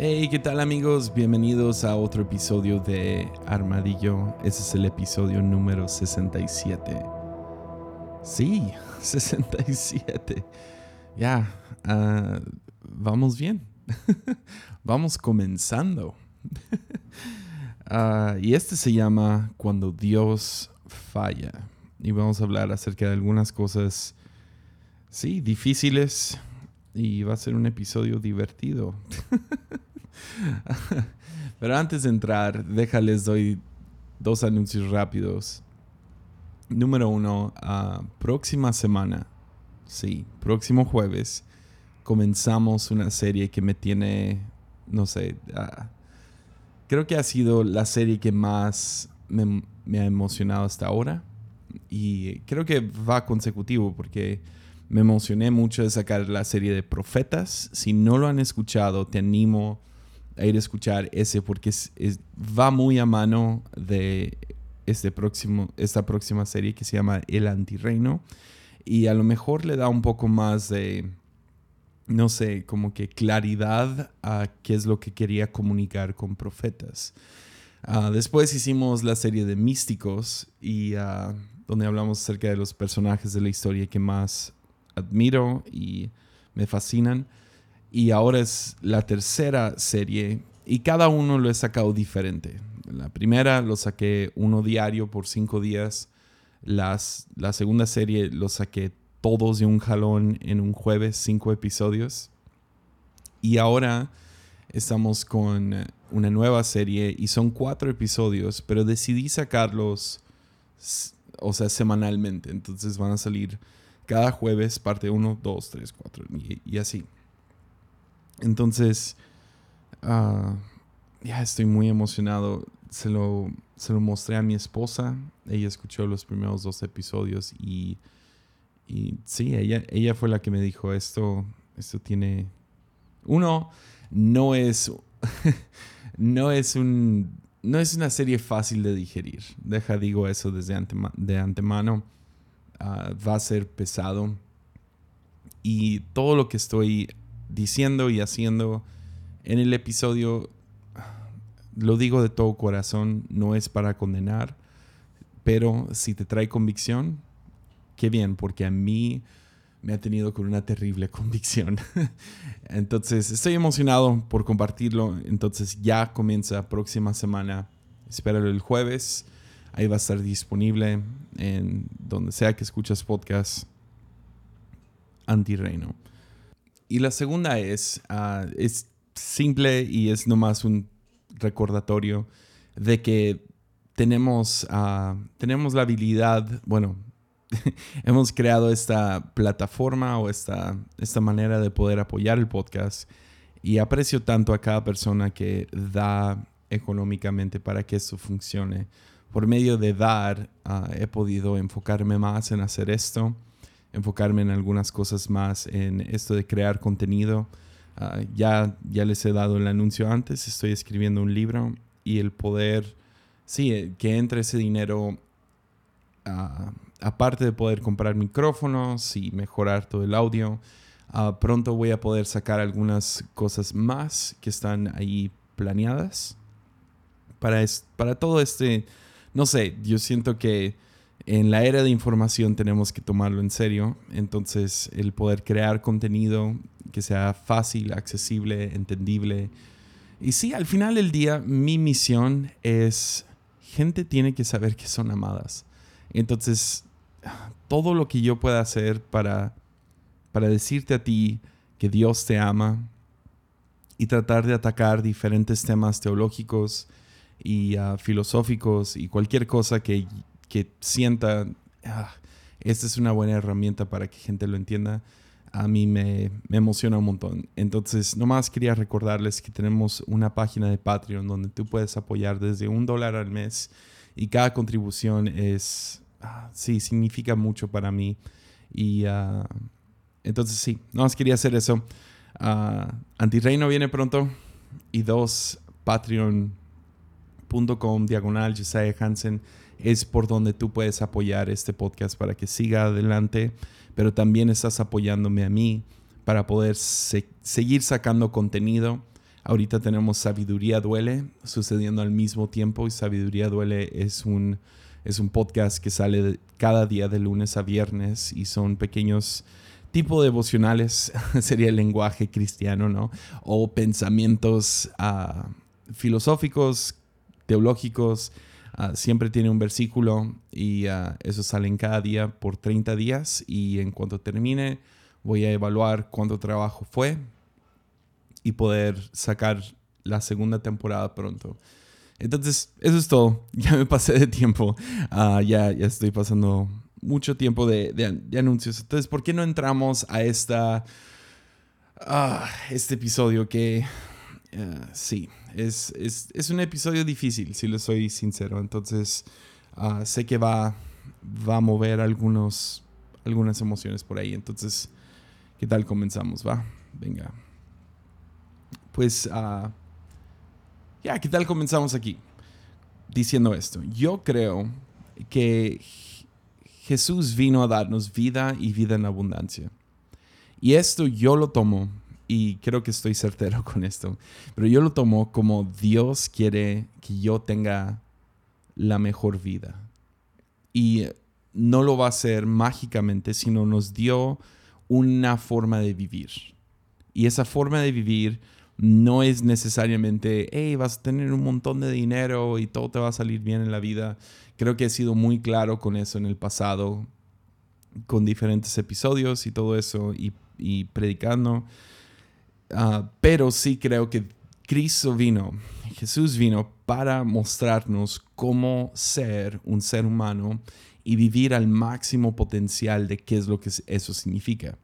Hey, ¿qué tal amigos? Bienvenidos a otro episodio de Armadillo. Ese es el episodio número 67. Sí, 67. Ya, ah, vamos bien. vamos comenzando. Ah, y este se llama Cuando Dios falla. Y vamos a hablar acerca de algunas cosas, sí, difíciles. Y va a ser un episodio divertido. Pero antes de entrar, déjales doy dos anuncios rápidos. Número uno, uh, próxima semana, sí, próximo jueves, comenzamos una serie que me tiene, no sé, uh, creo que ha sido la serie que más me, ha emocionado hasta ahora. Y creo que va consecutivo porque me emocioné mucho de sacar la serie de Profetas. Si no lo han escuchado, te animo a ir a escuchar ese porque es, va muy a mano de este próximo, esta próxima serie que se llama El Antirreino. Y a lo mejor le da un poco más de, no sé, como que claridad a qué es lo que quería comunicar con profetas. Uh, después hicimos la serie de Místicos y uh, donde hablamos acerca de los personajes de la historia que más admiro y me fascinan y ahora es la tercera serie y cada uno lo he sacado diferente. La primera lo saqué uno diario por cinco días. Las, la segunda serie lo saqué todos de un jalón en un jueves, cinco episodios. Y ahora estamos con una nueva serie y son cuatro episodios, pero decidí sacarlos, o sea, semanalmente. Entonces van a salir cada jueves, parte uno, dos, tres, cuatro y así. Entonces, ah, ya estoy muy emocionado. Se lo, se lo mostré a mi esposa. Ella escuchó los primeros dos episodios y, sí, ella, ella fue la que me dijo esto, esto tiene... Uno, no es, no es un... No es una serie fácil de digerir. Deja, digo eso desde de antemano. Ah, va a ser pesado. Y todo lo que estoy diciendo y haciendo en el episodio, lo digo de todo corazón, no es para condenar, pero si te trae convicción, qué bien, porque a mí me ha tenido con una terrible convicción. Entonces, estoy emocionado por compartirlo. Entonces, ya comienza próxima semana. Espéralo el jueves. Ahí va a estar disponible en donde sea que escuchas podcast. Antirreino. Y la segunda es, ah, es simple y es nomás un recordatorio de que tenemos, uh, tenemos la habilidad, bueno, hemos creado esta plataforma o esta, esta manera de poder apoyar el podcast y aprecio tanto a cada persona que da económicamente para que esto funcione. Por medio de dar, uh, he podido enfocarme más en hacer esto enfocarme en algunas cosas más en esto de crear contenido. Ah, ya, ya les he dado el anuncio antes, estoy escribiendo un libro y el poder, sí, eh, que entre ese dinero, uh, aparte de poder comprar micrófonos y mejorar todo el audio, uh, pronto voy a poder sacar algunas cosas más que están ahí planeadas para, para todo este, no sé, yo siento que en la era de información tenemos que tomarlo en serio. Entonces, el poder crear contenido que sea fácil, accesible, entendible. Y sí, al final del día, mi misión es, gente tiene que saber que son amadas. Entonces, todo lo que yo pueda hacer para, para decirte a ti que Dios te ama y tratar de atacar diferentes temas teológicos y uh, filosóficos y cualquier cosa que que sienta, ah, esta es una buena herramienta para que gente lo entienda, a mí me, emociona un montón. Entonces, nomás quería recordarles que tenemos una página de Patreon donde tú puedes apoyar desde un dólar al mes y cada contribución es, ah, sí, significa mucho para mí. Y uh, entonces, sí, nomás quería hacer eso. Uh, Antirreino viene pronto y dos, patreon.com diagonal Josiah Hansen es por donde tú puedes apoyar este podcast para que siga adelante, pero también estás apoyándome a mí para poder seguir sacando contenido. Ahorita tenemos Sabiduría Duele sucediendo al mismo tiempo y Sabiduría Duele es un, es un podcast que sale cada día de lunes a viernes y son pequeños tipo devocionales, sería el lenguaje cristiano, ¿no? O pensamientos ah, filosóficos, teológicos, ah, siempre tiene un versículo y uh, eso salen cada día por 30 días y en cuanto termine voy a evaluar cuánto trabajo fue y poder sacar la segunda temporada pronto. Entonces, eso es todo. Ya me pasé de tiempo. ya, ya estoy pasando mucho tiempo de, anuncios. Entonces, ¿por qué no entramos a esta, este episodio que eh, sí, es, es, un episodio difícil, si le soy sincero. Entonces, ah, sé que va, va a mover algunos, algunas emociones por ahí. Entonces, ¿qué tal comenzamos? Va, venga. Pues, uh, ya, ¿qué tal comenzamos aquí? Diciendo esto. Yo creo que Jesús vino a darnos vida y vida en abundancia. Y esto yo lo tomo, y creo que estoy certero con esto, pero yo lo tomo como Dios quiere que yo tenga la mejor vida. Y no lo va a hacer mágicamente, sino nos dio una forma de vivir. Y esa forma de vivir no es necesariamente, hey, vas a tener un montón de dinero y todo te va a salir bien en la vida. Creo que he sido muy claro con eso en el pasado, con diferentes episodios y todo eso, y, predicando. Ah, pero sí creo que Cristo vino, Jesús vino para mostrarnos cómo ser un ser humano y vivir al máximo potencial de qué es lo que eso significa.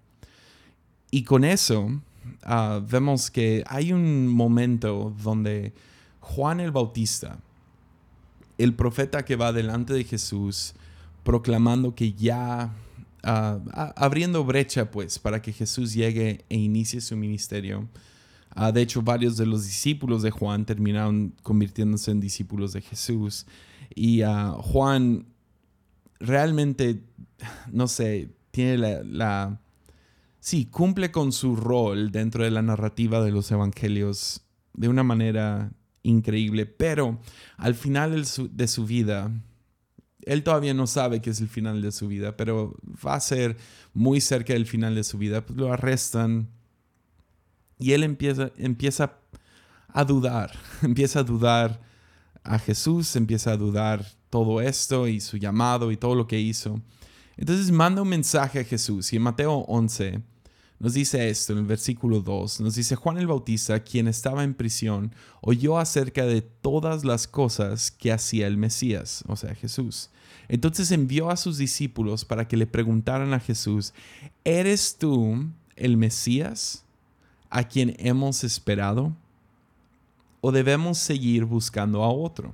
Y con eso ah, vemos que hay un momento donde Juan el Bautista, el profeta que va delante de Jesús proclamando que ya, ah, abriendo brecha pues para que Jesús llegue e inicie su ministerio. Ah, de hecho, varios de los discípulos de Juan terminaron convirtiéndose en discípulos de Jesús. Y uh, Juan realmente, no sé, tiene la, Sí, cumple con su rol dentro de la narrativa de los evangelios de una manera increíble, pero al final de su vida, él todavía no sabe que es el final de su vida, pero va a ser muy cerca del final de su vida, pues lo arrestan y él empieza, empieza a dudar, empieza a dudar a Jesús, empieza a dudar todo esto y su llamado y todo lo que hizo. Entonces manda un mensaje a Jesús y en Mateo 11 nos dice esto en el versículo 2, nos dice Juan el Bautista, quien estaba en prisión, oyó acerca de todas las cosas que hacía el Mesías, o sea, Jesús. Entonces envió a sus discípulos para que le preguntaran a Jesús, ¿eres tú el Mesías a quien hemos esperado? ¿O debemos seguir buscando a otro?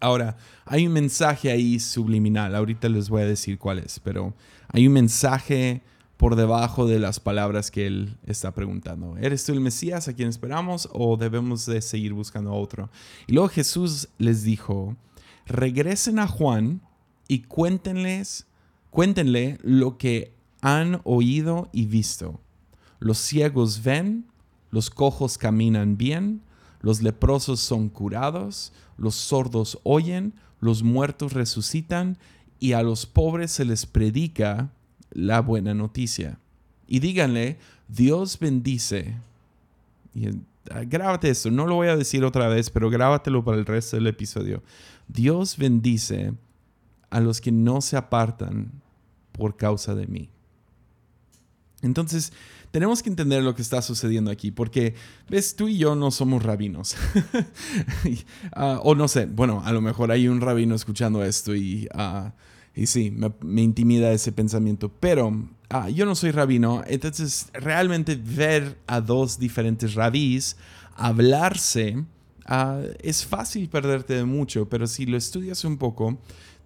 Ahora, hay un mensaje ahí subliminal, ahorita les voy a decir cuál es, pero hay un mensaje por debajo de las palabras que él está preguntando. ¿Eres tú el Mesías a quien esperamos o debemos de seguir buscando a otro? Y luego Jesús les dijo, regresen a Juan y cuéntenles, cuéntenle lo que han oído y visto. Los ciegos ven, los cojos caminan bien, los leprosos son curados, los sordos oyen, los muertos resucitan y a los pobres se les predica la buena noticia. Y díganle, Dios bendice. Y, ah, grábate esto, no lo voy a decir otra vez, pero grábatelo para el resto del episodio. Dios bendice a los que no se apartan por causa de mí. Entonces, tenemos que entender lo que está sucediendo aquí, porque, ves, tú y yo no somos rabinos. Ah, o no sé, bueno, a lo mejor hay un rabino escuchando esto y uh, y sí, me, intimida ese pensamiento. Pero ah, yo no soy rabino, entonces realmente ver a dos diferentes rabís hablarse ah, es fácil perderte de mucho, pero si lo estudias un poco,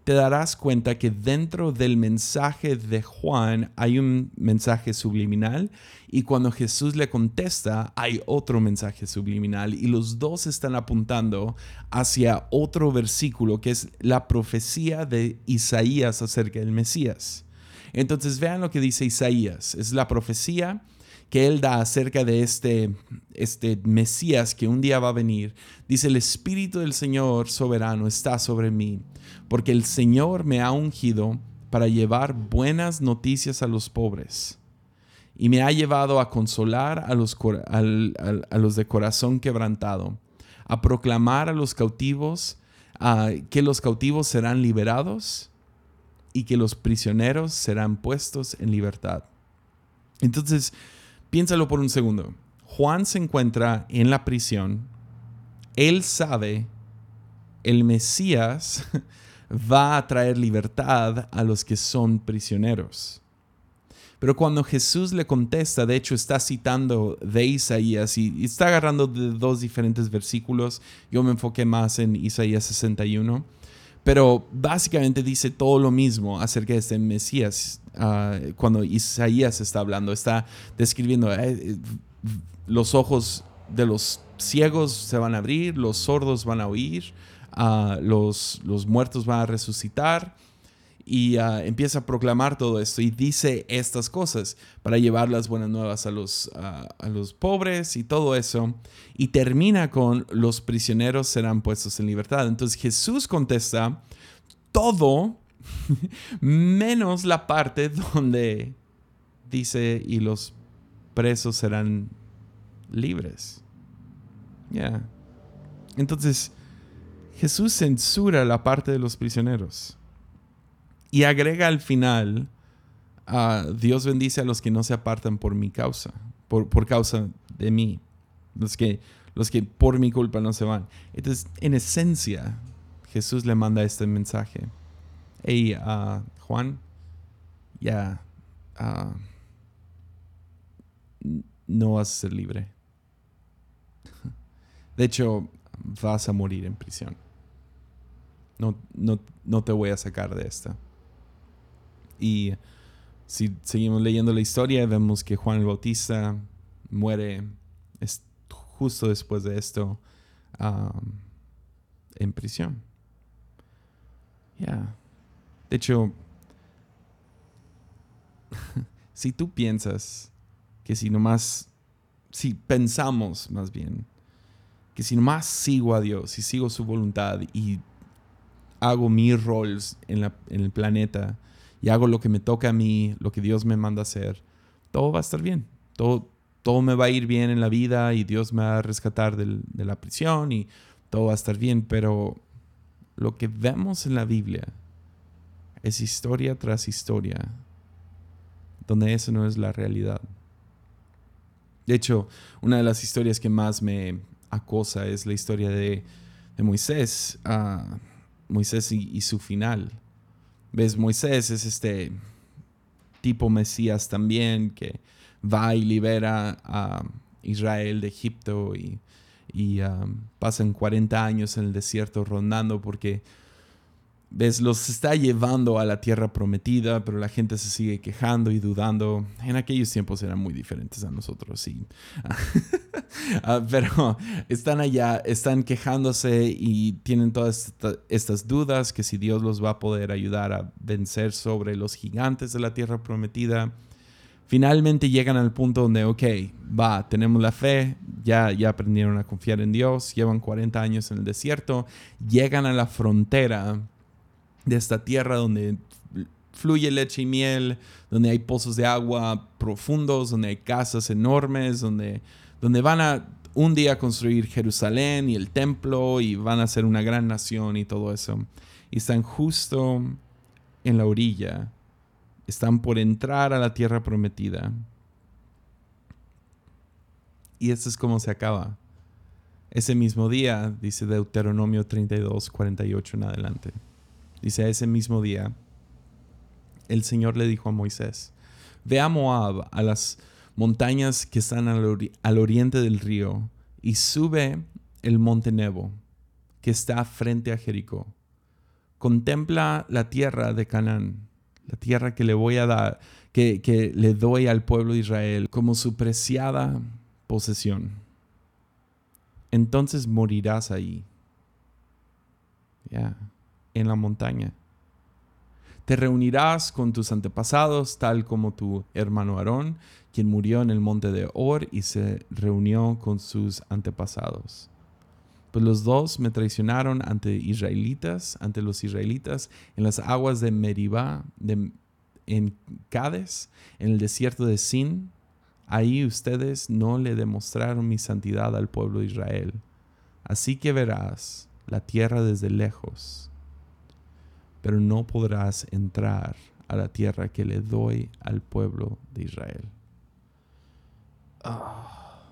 te darás cuenta que dentro del mensaje de Juan hay un mensaje subliminal y cuando Jesús le contesta hay otro mensaje subliminal y los dos están apuntando hacia otro versículo que es la profecía de Isaías acerca del Mesías. Entonces vean lo que dice Isaías, es la profecía que él da acerca de este, este Mesías que un día va a venir. Dice, el Espíritu del Señor soberano está sobre mí, porque el Señor me ha ungido para llevar buenas noticias a los pobres y me ha llevado a consolar a los, a los de corazón quebrantado, a proclamar a los cautivos que los cautivos serán liberados y que los prisioneros serán puestos en libertad. Entonces, piénsalo por un segundo. Juan se encuentra en la prisión. Él sabe, el Mesías va a traer libertad a los que son prisioneros. Pero cuando Jesús le contesta, de hecho está citando de Isaías y, está agarrando de dos diferentes versículos. Yo me enfoqué más en Isaías 61. Pero básicamente dice todo lo mismo acerca de este Mesías. Ah, cuando Isaías está hablando, está describiendo eh, los ojos de los ciegos se van a abrir, los sordos van a oír, ah, los, los muertos van a resucitar y ah, empieza a proclamar todo esto y dice estas cosas para llevar las buenas nuevas a los, a los pobres y todo eso. Y termina con los prisioneros serán puestos en libertad. Entonces Jesús contesta todo menos la parte donde dice y los presos serán libres. Ya. Entonces Jesús censura la parte de los prisioneros y agrega al final, uh, Dios bendice a los que no se apartan por mi causa, por, por causa de mí, los que, los que por mi culpa no se van. Entonces, en esencia, Jesús le manda este mensaje. Hey, uh, Juan, ya, uh, no vas a ser libre. De hecho, vas a morir en prisión. No, no, no te voy a sacar de esta. Y si seguimos leyendo la historia, vemos que Juan el Bautista muere justo después de esto en prisión. Ya. De hecho, si tú piensas que si nomás, si pensamos más bien, que si nomás sigo a Dios y sigo su voluntad y hago mis roles en, la, en el planeta, y hago lo que me toca a mí, lo que Dios me manda hacer, todo va a estar bien. Todo, todo me va a ir bien en la vida y Dios me va a rescatar de la prisión y todo va a estar bien. Pero lo que vemos en la Biblia es historia tras historia, donde eso no es la realidad. De hecho, una de las historias que más me acosa es la historia de, Moisés, uh, Moisés y, su final. ¿Ves? Moisés es este tipo Mesías también que va y libera a Israel de Egipto y, y um, pasan 40 años en el desierto rondando porque ¿Ves? Los está llevando a la tierra prometida, pero la gente se sigue quejando y dudando. En aquellos tiempos eran muy diferentes a nosotros, sí. Ah, pero están allá, están quejándose y tienen todas estas dudas que si Dios los va a poder ayudar a vencer sobre los gigantes de la tierra prometida. Finalmente llegan al punto donde, ok, va, tenemos la fe, ya, ya aprendieron a confiar en Dios, llevan 40 años en el desierto, llegan a la frontera de esta tierra donde fluye leche y miel, donde hay pozos de agua profundos, donde hay casas enormes, donde, donde van a un día construir Jerusalén y el templo y van a ser una gran nación y todo eso. Y están justo en la orilla, están por entrar a la tierra prometida. Y esto es como se acaba. Ese mismo día, dice Deuteronomio 32, 48 en adelante. Dice, ese mismo día, el Señor le dijo a Moisés, ve a Moab, a las montañas que están al, oriente del río, y sube el monte Nebo, que está frente a Jericó. Contempla la tierra de Canaán, la tierra que le voy a dar, que, que le doy al pueblo de Israel como su preciada posesión. Entonces morirás ahí. Ya en la montaña. Te reunirás con tus antepasados, tal como tu hermano Aarón, quien murió en el monte de Or y se reunió con sus antepasados. Pues los dos me traicionaron ante israelitas, ante los israelitas, en las aguas de Meribá, en Cades, en el desierto de Sin. Ahí ustedes no le demostraron mi santidad al pueblo de Israel. Así que verás la tierra desde lejos, pero no podrás entrar a la tierra que le doy al pueblo de Israel. Ah.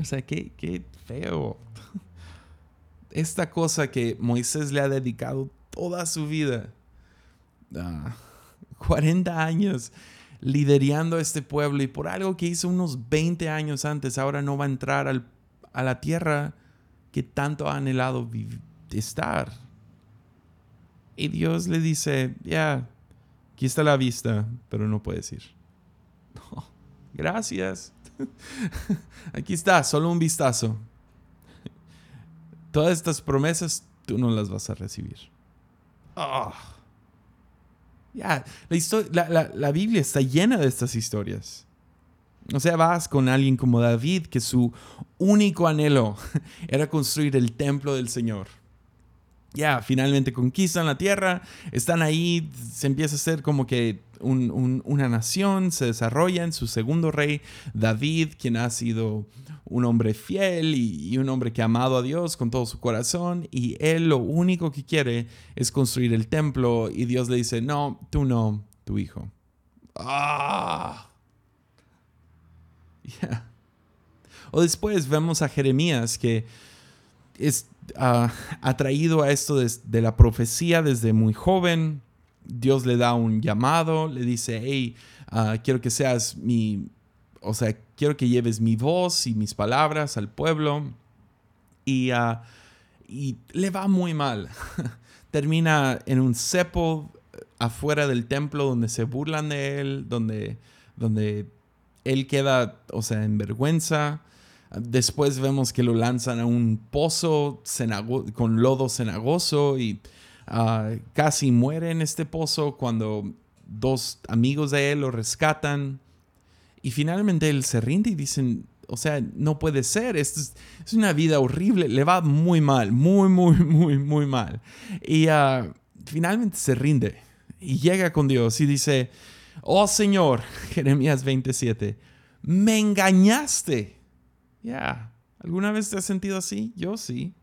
o sea, qué, qué feo. Esta cosa que Moisés le ha dedicado toda su vida, 40 ah, años liderando a este pueblo y por algo que hizo unos 20 años antes, ahora no va a entrar a la tierra que tanto ha anhelado estar. Y Dios le dice, ya, aquí está la vista, pero no puedes ir. gracias. aquí está, solo un vistazo. Todas estas promesas tú no las vas a recibir. Ah. Ya, la, la, Biblia está llena de estas historias. O sea, vas con alguien como David, que su único anhelo era construir el templo del Señor. Ya, finalmente conquistan la tierra, están ahí, se empieza a hacer como que una nación, se desarrolla en su segundo rey, David, quien ha sido un hombre fiel y, un hombre que ha amado a Dios con todo su corazón y él lo único que quiere es construir el templo y Dios le dice, no, tú no, tu hijo. Ah. O después vemos a Jeremías que es atraído a esto de, la profecía desde muy joven. Dios le da un llamado, le dice, hey, ah, quiero que seas mi, o sea, quiero que lleves mi voz y mis palabras al pueblo. Y, ah, y le va muy mal. Termina en un cepo afuera del templo donde se burlan de él, donde, donde él queda, o sea, en vergüenza. Después vemos que lo lanzan a un pozo con lodo cenagoso y ah, casi muere en este pozo cuando dos amigos de él lo rescatan. Y finalmente él se rinde y dicen, o sea, no puede ser, es, una vida horrible, le va muy mal, muy, muy, muy, muy mal. Y ah, finalmente se rinde y llega con Dios y dice, oh Señor, Jeremías 27, me engañaste. Ya, ¿alguna vez te has sentido así? Yo sí.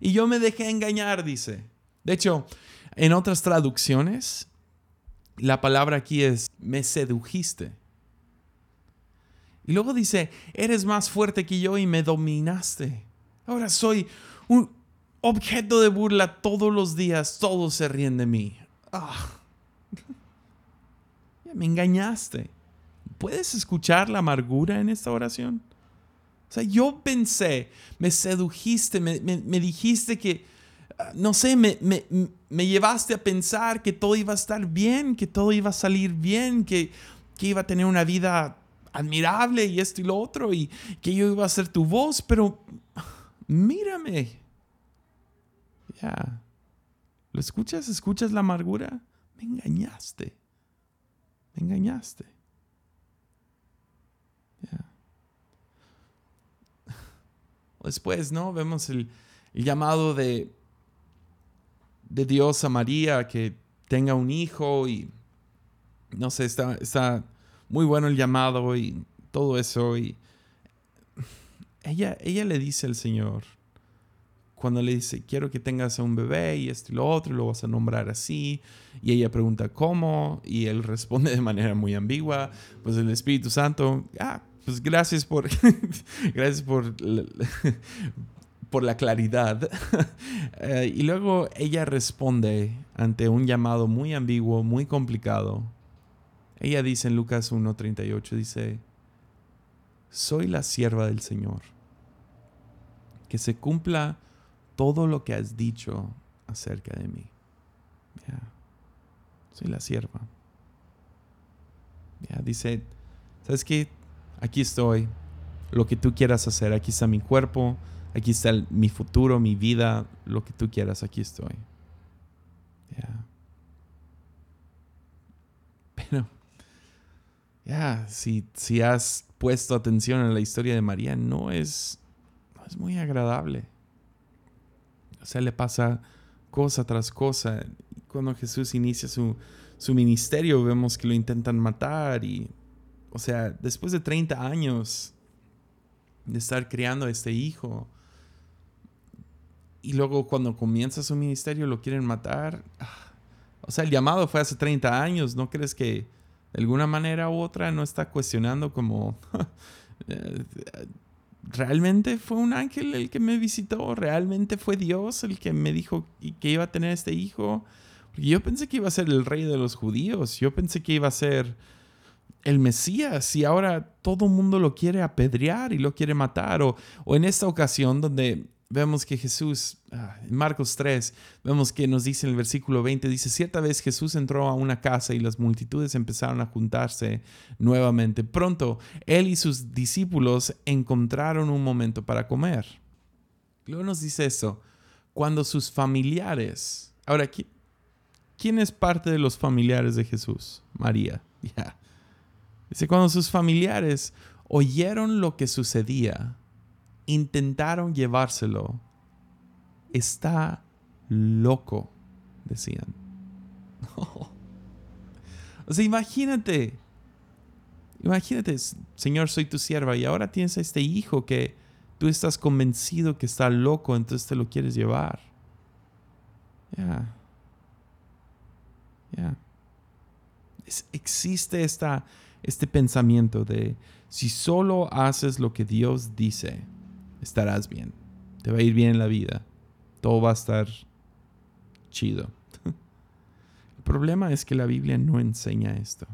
Y yo me dejé engañar, dice. De hecho, en otras traducciones, la palabra aquí es, me sedujiste. Y luego dice, eres más fuerte que yo y me dominaste. Ahora soy un objeto de burla todos los días, todos se ríen de mí. Ah. me engañaste. ¿Puedes escuchar la amargura en esta oración? O sea, yo pensé, me sedujiste, me, dijiste que, ah, no sé, me, me, llevaste a pensar que todo iba a estar bien, que todo iba a salir bien, que, que iba a tener una vida admirable y esto y lo otro, y que yo iba a ser tu voz, pero mírame. Ya. ¿Lo escuchas? ¿Escuchas la amargura? Me engañaste. Me engañaste. Ya. Después, ¿no? Vemos el, llamado de, de Dios a María que tenga un hijo y no sé, está, está muy bueno el llamado y todo eso. Y ella, ella le dice al Señor, cuando le dice, quiero que tengas a un bebé y esto y lo otro, y lo vas a nombrar así, y ella pregunta cómo, y él responde de manera muy ambigua, pues el Espíritu Santo, ah, pues gracias por, gracias por, por la claridad. Eh, y luego ella responde ante un llamado muy ambiguo, muy complicado, ella dice en Lucas 1.38, dice, soy la sierva del Señor. Que se cumpla todo lo que has dicho acerca de mí. Soy la sierva. Dice, ¿sabes qué? aquí estoy, lo que tú quieras hacer, aquí está mi cuerpo, aquí está mi futuro, mi vida, lo que tú quieras, aquí estoy. Pero, ya, yeah, si, si has puesto atención en la historia de María, no es, no es muy agradable. O sea, le pasa cosa tras cosa. Cuando Jesús inicia su, su ministerio, vemos que lo intentan matar y o sea, después de 30 años de estar criando a este hijo, y luego cuando comienza su ministerio lo quieren matar. Ah, o sea, el llamado fue hace 30 años, ¿no crees que de alguna manera u otra no está cuestionando como... Eh, ¿Realmente fue un ángel el que me visitó? ¿Realmente fue Dios el que me dijo que iba a tener este hijo? Porque yo pensé que iba a ser el rey de los judíos. Yo pensé que iba a ser el Mesías y ahora todo mundo lo quiere apedrear y lo quiere matar. O, o en esta ocasión donde vemos que Jesús, ah, en Marcos 3, vemos que nos dice en el versículo 20, dice, cierta vez Jesús entró a una casa y las multitudes empezaron a juntarse nuevamente. Pronto, él y sus discípulos encontraron un momento para comer. Luego nos dice esto, cuando sus familiares, ahora, ¿quién es parte de los familiares de Jesús? María, ya. Dice, cuando sus familiares oyeron lo que sucedía, intentaron llevárselo. Está loco, decían. O sea, imagínate. Imagínate, Señor, soy tu sierva y ahora tienes a este hijo que tú estás convencido que está loco, entonces te lo quieres llevar. Ya. Ya. Existe esta, este pensamiento de si solo haces lo que Dios dice, estarás bien. Te va a ir bien en la vida. Todo va a estar chido. El problema es que la Biblia no enseña esto.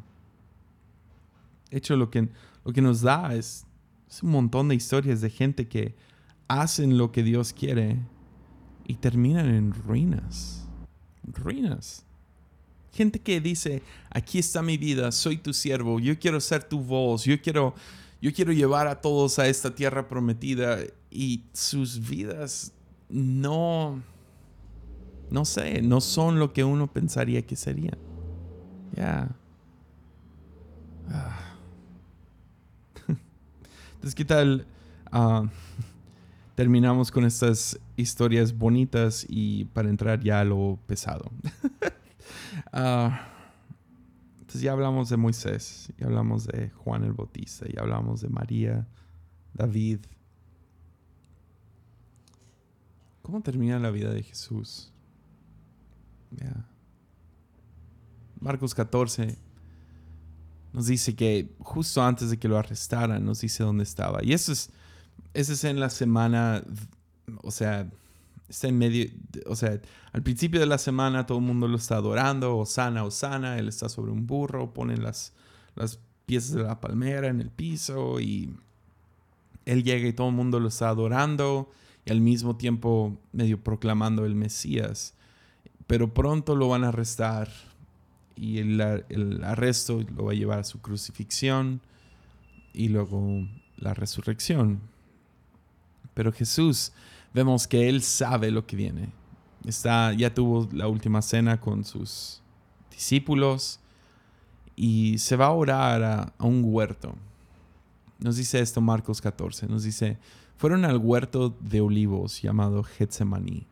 De hecho, lo que, lo que nos da es, un montón de historias de gente que hacen lo que Dios quiere y terminan en ruinas. Ruinas. Gente que dice, aquí está mi vida, soy tu siervo, yo quiero ser tu voz, yo quiero yo quiero llevar a todos a esta tierra prometida y sus vidas no, no sé, no son lo que uno pensaría que serían. Ya. Ah. Entonces, ¿qué tal? Ah, terminamos con estas historias bonitas y para entrar ya a lo pesado. Ah, ya hablamos de Moisés, ya hablamos de Juan el Bautista, ya hablamos de María, David. ¿Cómo termina la vida de Jesús? Marcos 14 nos dice que justo antes de que lo arrestaran, nos dice dónde estaba. Y eso es, eso es en la semana, o sea, está en medio, o sea, al principio de la semana todo el mundo lo está adorando, Osana, Osana, él está sobre un burro, ponen las, las piezas de la palmera en el piso y él llega y todo el mundo lo está adorando y al mismo tiempo medio proclamando el Mesías. Pero pronto lo van a arrestar y el, el arresto lo va a llevar a su crucifixión y luego la resurrección. Pero Jesús vemos que él sabe lo que viene. Está, ya tuvo la última cena con sus discípulos y se va a orar a, un huerto. Nos dice esto Marcos 14, nos dice, fueron al huerto de olivos llamado Getsemaní.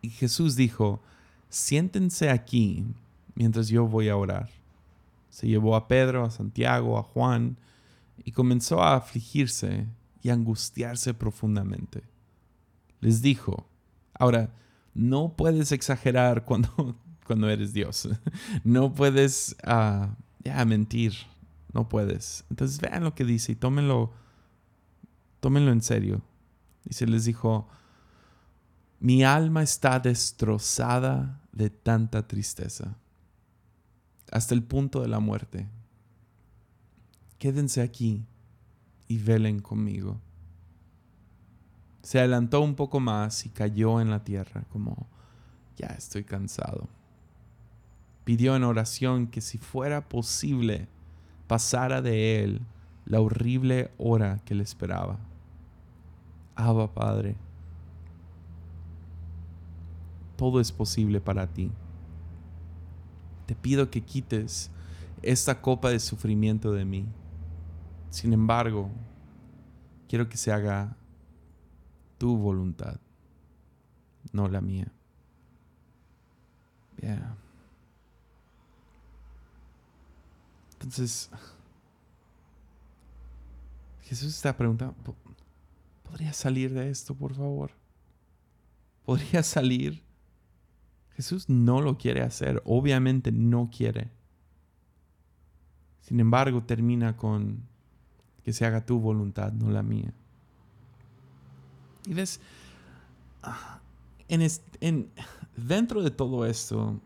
Y Jesús dijo, siéntense aquí mientras yo voy a orar. Se llevó a Pedro, a Santiago, a Juan, y comenzó a afligirse y angustiarse profundamente les dijo. Ahora, no puedes exagerar cuando, cuando eres Dios. No puedes ah, mentir. No puedes. Entonces vean lo que dice y tómenlo, tómenlo en serio. Y se les dijo, mi alma está destrozada de tanta tristeza, hasta el punto de la muerte. Quédense aquí y velen conmigo se adelantó un poco más y cayó en la tierra como, ya estoy cansado. Pidió en oración que si fuera posible pasara de él la horrible hora que le esperaba. Abba Padre, todo es posible para ti. Te pido que quites esta copa de sufrimiento de mí. Sin embargo, quiero que se haga tu voluntad, no la mía. Yeah. Entonces, Jesús está preguntando, ¿podría salir de esto, por favor? ¿Podría salir? Jesús no lo quiere hacer, obviamente no quiere. Sin embargo, termina con que se haga tu voluntad, no la mía. Y ves, en, en, dentro de todo esto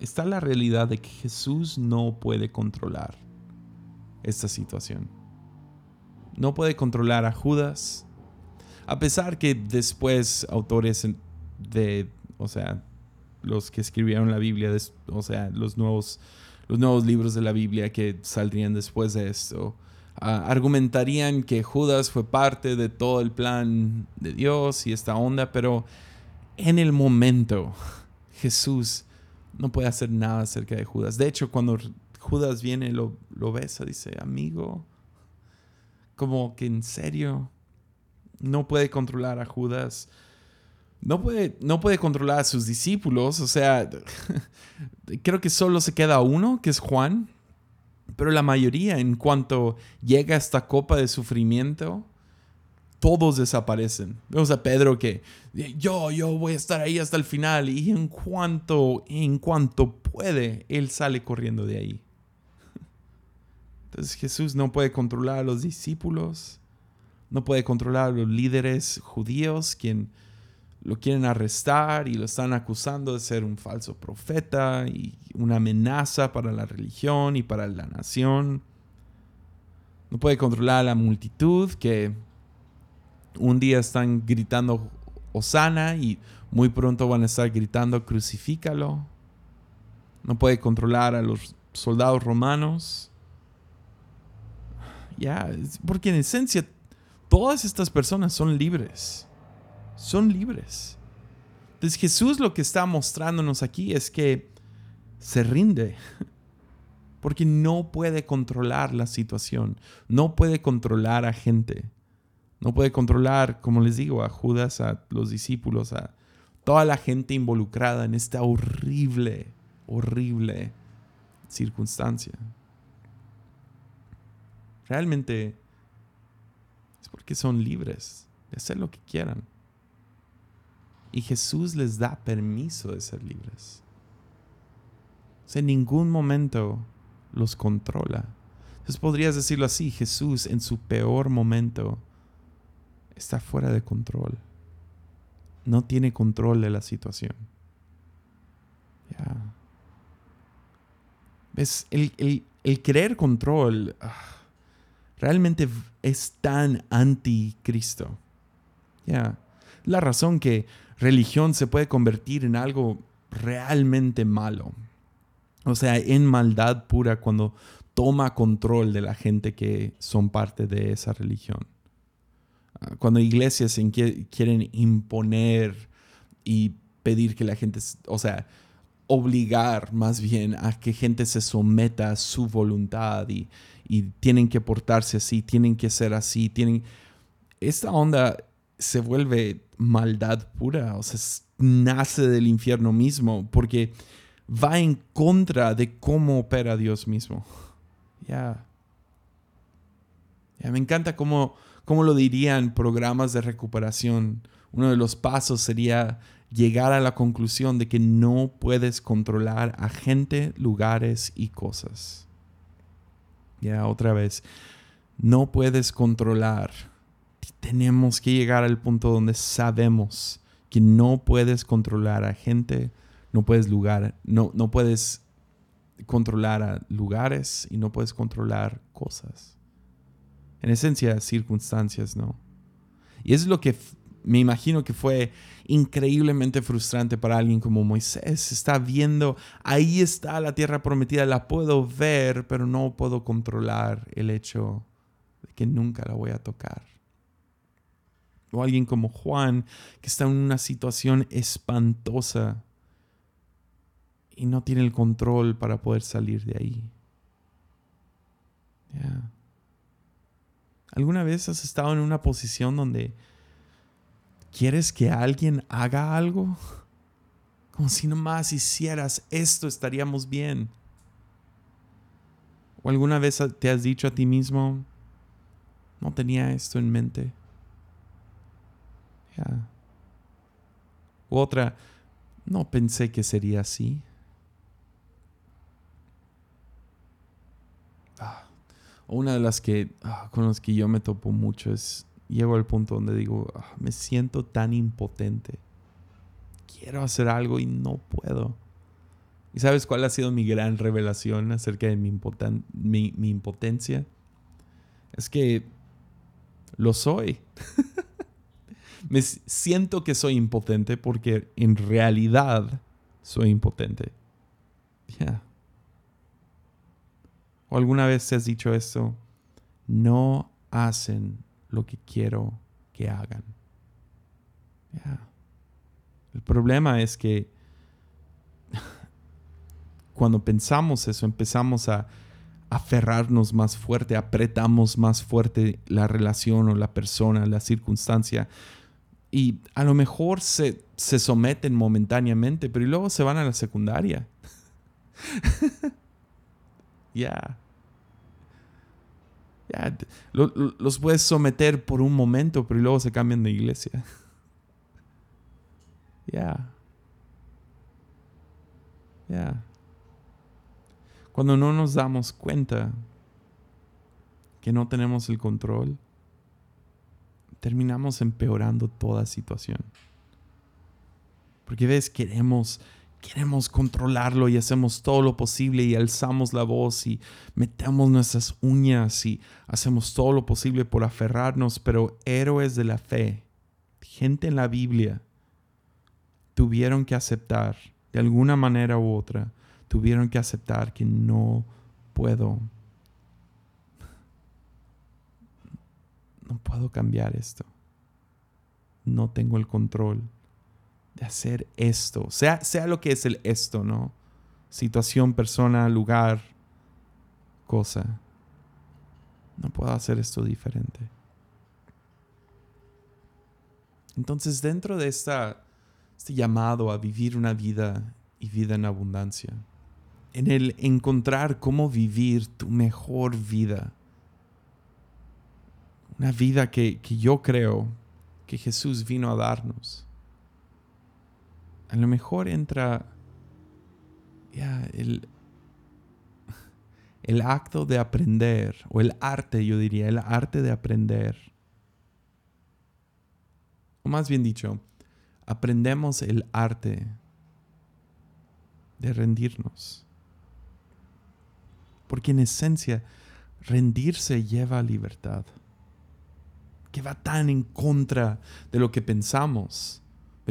está la realidad de que Jesús no puede controlar esta situación. No puede controlar a Judas, a pesar que después autores de, o sea, los que escribieron la Biblia, o sea, los nuevos, los nuevos libros de la Biblia que saldrían después de esto, ah, argumentarían que Judas fue parte de todo el plan de Dios y esta onda, pero en el momento Jesús no puede hacer nada acerca de Judas. De hecho, cuando Judas viene, lo, lo besa, dice, amigo, como que en serio, no puede controlar a Judas no puede, no puede controlar a sus discípulos. O sea, creo que solo se queda uno, que es Juan. Pero la mayoría, en cuanto llega esta copa de sufrimiento, todos desaparecen. Vemos a Pedro que yo, yo voy a estar ahí hasta el final. Y en cuanto, en cuanto puede, él sale corriendo de ahí. Entonces Jesús no puede controlar a los discípulos, no puede controlar a los líderes judíos, quien lo quieren arrestar y lo están acusando de ser un falso profeta y una amenaza para la religión y para la nación. No puede controlar a la multitud que un día están gritando Osana y muy pronto van a estar gritando crucifícalo. No puede controlar a los soldados romanos. Ya, porque en esencia todas estas personas son libres son libres. Entonces Jesús lo que está mostrándonos aquí es que se rinde porque no puede controlar la situación, no puede controlar a gente, no puede controlar, como les digo, a Judas, a los discípulos, a toda la gente involucrada en esta horrible, horrible circunstancia. Realmente es porque son libres de hacer lo que quieran. Y Jesús les da permiso de ser libres. en ningún momento los controla. Entonces podrías decirlo así, Jesús en su peor momento está fuera de control. No tiene control de la situación. Ya. ¿Ves? El, el, querer control ah, realmente es tan anticristo. Ya. La razón que religión se puede convertir en algo realmente malo. O sea, en maldad pura cuando toma control de la gente que son parte de esa religión. Ah, cuando iglesias quieren imponer y pedir que la gente, o sea, obligar más bien a que gente se someta a su voluntad y, y tienen que portarse así, tienen que ser así, tienen... Esta onda se vuelve maldad pura, o sea, nace del infierno mismo, porque va en contra de cómo opera Dios mismo. Ya. me encanta cómo, cómo lo dirían programas de recuperación. Uno de los pasos sería llegar a la conclusión de que no puedes controlar a gente, lugares y cosas. Ya, otra vez, no puedes controlar tenemos que llegar al punto donde sabemos que no puedes controlar a gente, no puedes lugar, no, no puedes controlar a lugares y no puedes controlar cosas. En esencia, circunstancias, ¿no? Y es lo que me imagino que fue increíblemente frustrante para alguien como Moisés. Está viendo, ahí está la tierra prometida, la puedo ver, pero no puedo controlar el hecho de que nunca la voy a tocar o alguien como Juan, que está en una situación espantosa y no tiene el control para poder salir de ahí. ¿Alguna vez has estado en una posición donde quieres que alguien haga algo? Como si nomás hicieras esto estaríamos bien. ¿O alguna vez te has dicho a ti mismo, no tenía esto en mente? Ya. otra, no pensé que sería así. Ah, una de las que ah, con las que yo me topo mucho es llego al punto donde digo, ah, me siento tan impotente. Quiero hacer algo y no puedo. ¿Y sabes cuál ha sido mi gran revelación acerca de mi, mi impotencia? Es que lo soy. me siento que soy impotente porque en realidad soy impotente. Ya. ¿O alguna vez te has dicho esto? No hacen lo que quiero que hagan. El problema es que cuando pensamos eso, empezamos a aferrarnos más fuerte, apretamos más fuerte la relación o la persona, la circunstancia. Y a lo mejor se, se someten momentáneamente, pero luego se van a la secundaria. Ya. Ya, los puedes someter por un momento, pero luego se cambian de iglesia. Ya. Ya. Cuando no nos damos cuenta que no tenemos el control, terminamos empeorando toda situación. Porque ves, queremos queremos controlarlo y hacemos todo lo posible y alzamos la voz y metemos nuestras uñas y hacemos todo lo posible por aferrarnos, pero héroes de la fe, gente en la Biblia, tuvieron que aceptar, de alguna manera u otra, tuvieron que aceptar que no puedo. No puedo cambiar esto. No tengo el control de hacer esto, sea, sea lo que es el esto, ¿no? Situación, persona, lugar, cosa. No puedo hacer esto diferente. Entonces, dentro de esta, este llamado a vivir una vida y vida en abundancia, en el encontrar cómo vivir tu mejor vida, una vida que, que yo creo que Jesús vino a darnos a lo mejor entra ya el, el acto de aprender, o el arte, yo diría, el arte de aprender. O más bien dicho, aprendemos el arte de rendirnos. Porque en esencia, rendirse lleva a libertad, que va tan en contra de lo que pensamos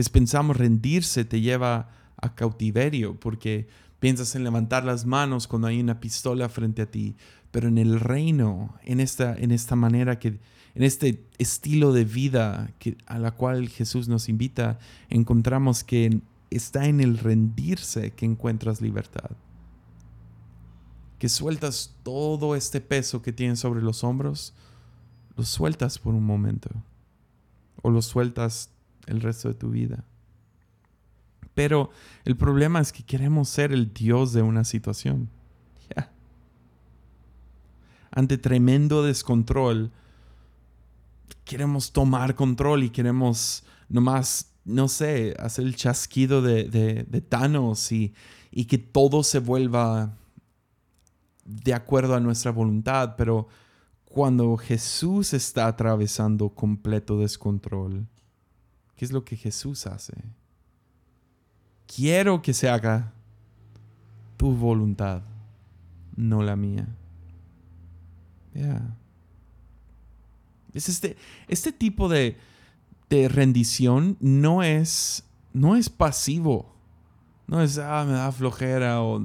pensamos rendirse te lleva a cautiverio porque piensas en levantar las manos cuando hay una pistola frente a ti, pero en el reino, en esta, en esta manera que, en este estilo de vida que, a la cual Jesús nos invita, encontramos que está en el rendirse que encuentras libertad. Que sueltas todo este peso que tienes sobre los hombros, lo sueltas por un momento. O lo sueltas el resto de tu vida. Pero el problema es que queremos ser el Dios de una situación. Ante tremendo descontrol, queremos tomar control y queremos nomás, no sé, hacer el chasquido de, de, Thanos y, y que todo se vuelva de acuerdo a nuestra voluntad. Pero cuando Jesús está atravesando completo descontrol, ¿Qué es lo que Jesús hace? Quiero que se haga tu voluntad, no la mía. Es este, este tipo de, de rendición no es, no es pasivo. No es, ah, me da flojera o...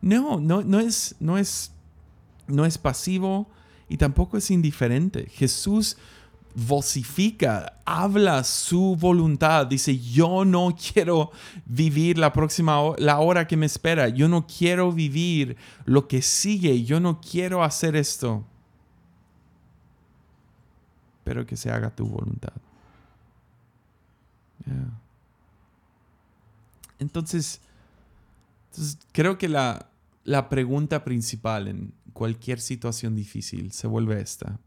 No, no, no es, no es, no es pasivo y tampoco es indiferente. Jesús vocifica, habla su voluntad, dice, yo no quiero vivir la próxima, la hora que me espera, yo no quiero vivir lo que sigue, yo no quiero hacer esto. pero que se haga tu voluntad. Entonces, entonces, creo que la, la pregunta principal en cualquier situación difícil se vuelve esta.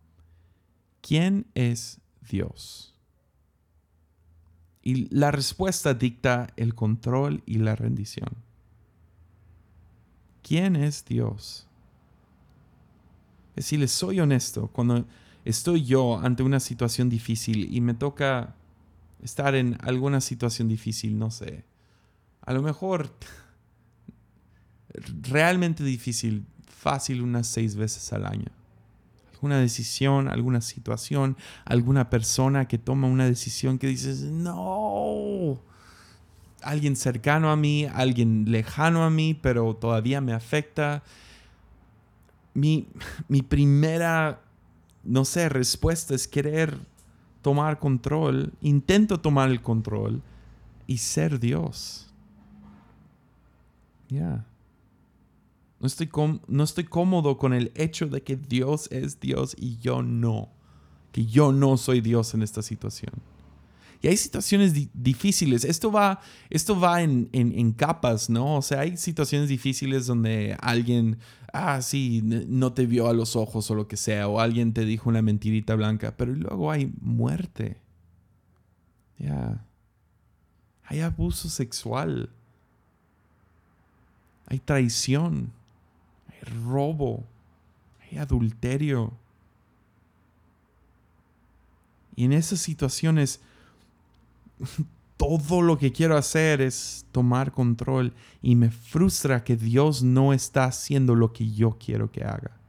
¿Quién es Dios? Y la respuesta dicta el control y la rendición. ¿Quién es Dios? Es decir, soy honesto, cuando estoy yo ante una situación difícil y me toca estar en alguna situación difícil, no sé, a lo mejor realmente difícil, fácil unas seis veces al año. Alguna decisión, alguna situación, alguna persona que toma una decisión que dices, no. Alguien cercano a mí, alguien lejano a mí, pero todavía me afecta. Mi, mi primera, no sé, respuesta es querer tomar control. Intento tomar el control y ser Dios. Ya. No estoy, no estoy cómodo con el hecho de que Dios es Dios y yo no. Que yo no soy Dios en esta situación. Y hay situaciones difíciles. Esto va, esto va en, en, capas, ¿no? O sea, hay situaciones difíciles donde alguien, ah, sí, no te vio a los ojos o lo que sea, o alguien te dijo una mentirita blanca, pero luego hay muerte. Ya. Hay abuso sexual. Hay traición robo, hay adulterio. Y en esas situaciones, todo lo que quiero hacer es tomar control y me frustra que Dios no está haciendo lo que yo quiero que haga.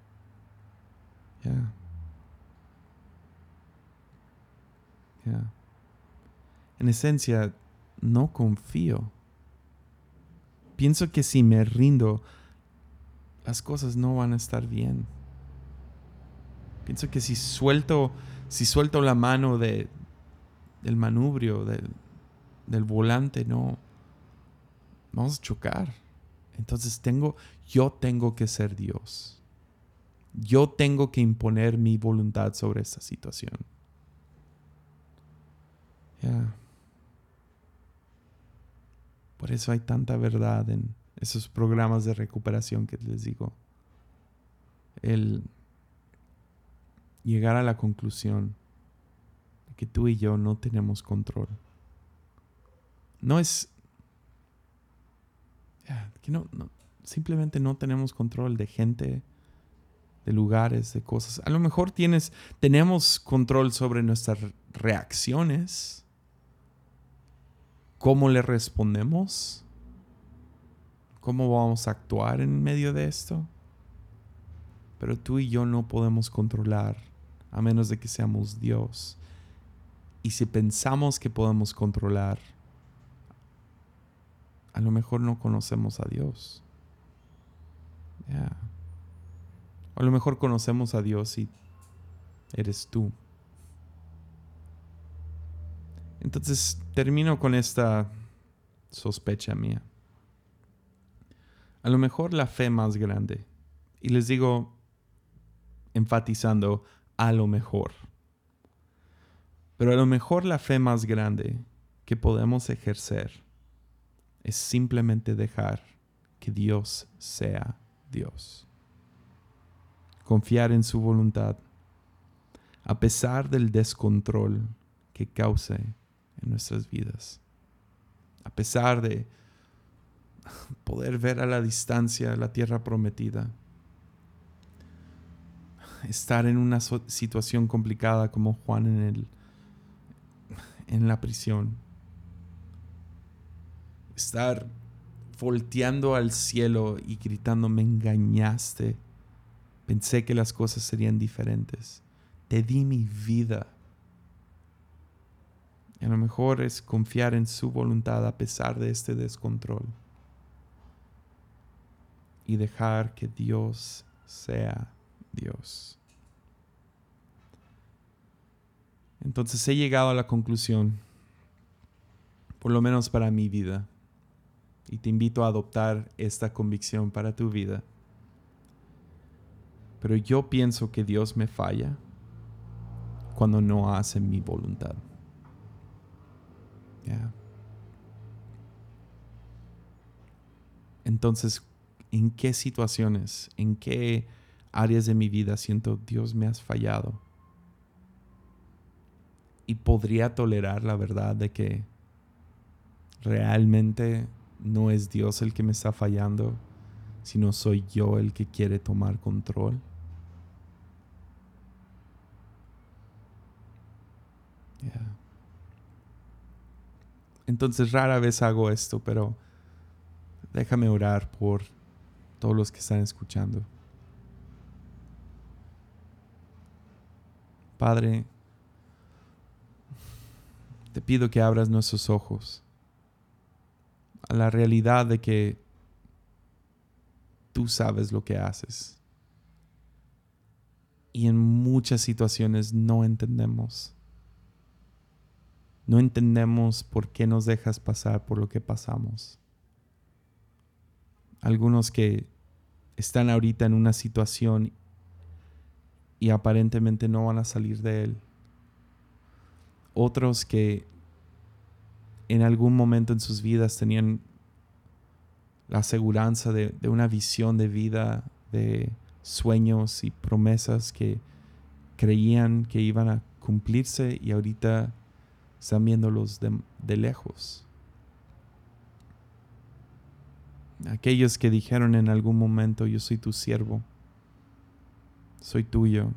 En esencia, no confío. Pienso que si me rindo, las cosas no van a estar bien. Pienso que si suelto, si suelto la mano de, del manubrio, del, del volante, no, vamos a chocar. Entonces tengo, yo tengo que ser Dios. Yo tengo que imponer mi voluntad sobre esta situación. Por eso hay tanta verdad en, esos programas de recuperación que les digo. El llegar a la conclusión de que tú y yo no tenemos control. No es que no, simplemente no tenemos control de gente, de lugares, de cosas. A lo mejor tienes, tenemos control sobre nuestras reacciones, cómo le respondemos, cómo vamos a actuar en medio de esto. Pero tú y yo no podemos controlar a menos de que seamos Dios. Y si pensamos que podemos controlar, a lo mejor no conocemos a Dios. a lo mejor conocemos a Dios y eres tú. Entonces termino con esta sospecha mía a lo mejor la fe más grande. Y les digo, enfatizando, a lo mejor. Pero a lo mejor la fe más grande que podemos ejercer es simplemente dejar que Dios sea Dios. Confiar en su voluntad, a pesar del descontrol que cause en nuestras vidas. A pesar de poder ver a la distancia la tierra prometida. Estar en una situación complicada como Juan en, el, en la prisión. Estar volteando al cielo y gritando, me engañaste. Pensé que las cosas serían diferentes. Te di mi vida. A lo mejor es confiar en su voluntad a pesar de este descontrol y dejar que Dios sea Dios. Entonces he llegado a la conclusión, por lo menos para mi vida, y te invito a adoptar esta convicción para tu vida. Pero yo pienso que Dios me falla cuando no hacen mi voluntad. Entonces, ¿en qué situaciones, en qué áreas de mi vida siento Dios me has fallado? Y podría tolerar la verdad de que realmente no es Dios el que me está fallando, sino soy yo el que quiere tomar control. Entonces rara vez hago esto, pero déjame orar por todos los que están escuchando. Padre, te pido que abras nuestros ojos a la realidad de que tú sabes lo que haces. Y en muchas situaciones no entendemos. No entendemos por qué nos dejas pasar por lo que pasamos. Algunos que están ahorita en una situación y aparentemente no van a salir de él. Otros que en algún momento en sus vidas tenían la aseguranza de, de una visión de vida, de sueños y promesas que creían que iban a cumplirse y ahorita están viéndolos de, de lejos. Aquellos que dijeron en algún momento, yo soy tu siervo, soy tuyo,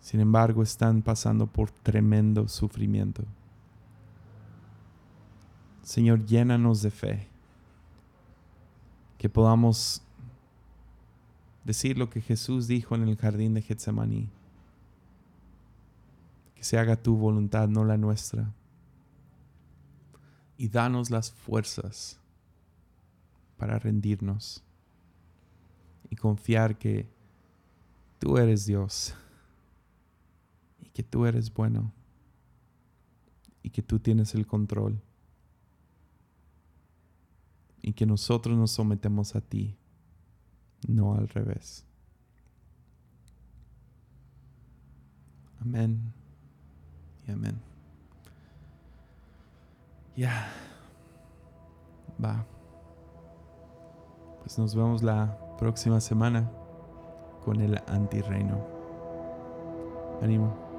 sin embargo están pasando por tremendo sufrimiento. Señor, llénanos de fe, que podamos decir lo que Jesús dijo en el jardín de Getsemaní que se haga tu voluntad, no la nuestra. Y danos las fuerzas para rendirnos y confiar que tú eres Dios y que tú eres bueno y que tú tienes el control y que nosotros nos sometemos a ti, no al revés. Amén amén. Ya. Va. Pues nos vemos la próxima semana con el antirreino. Ánimo.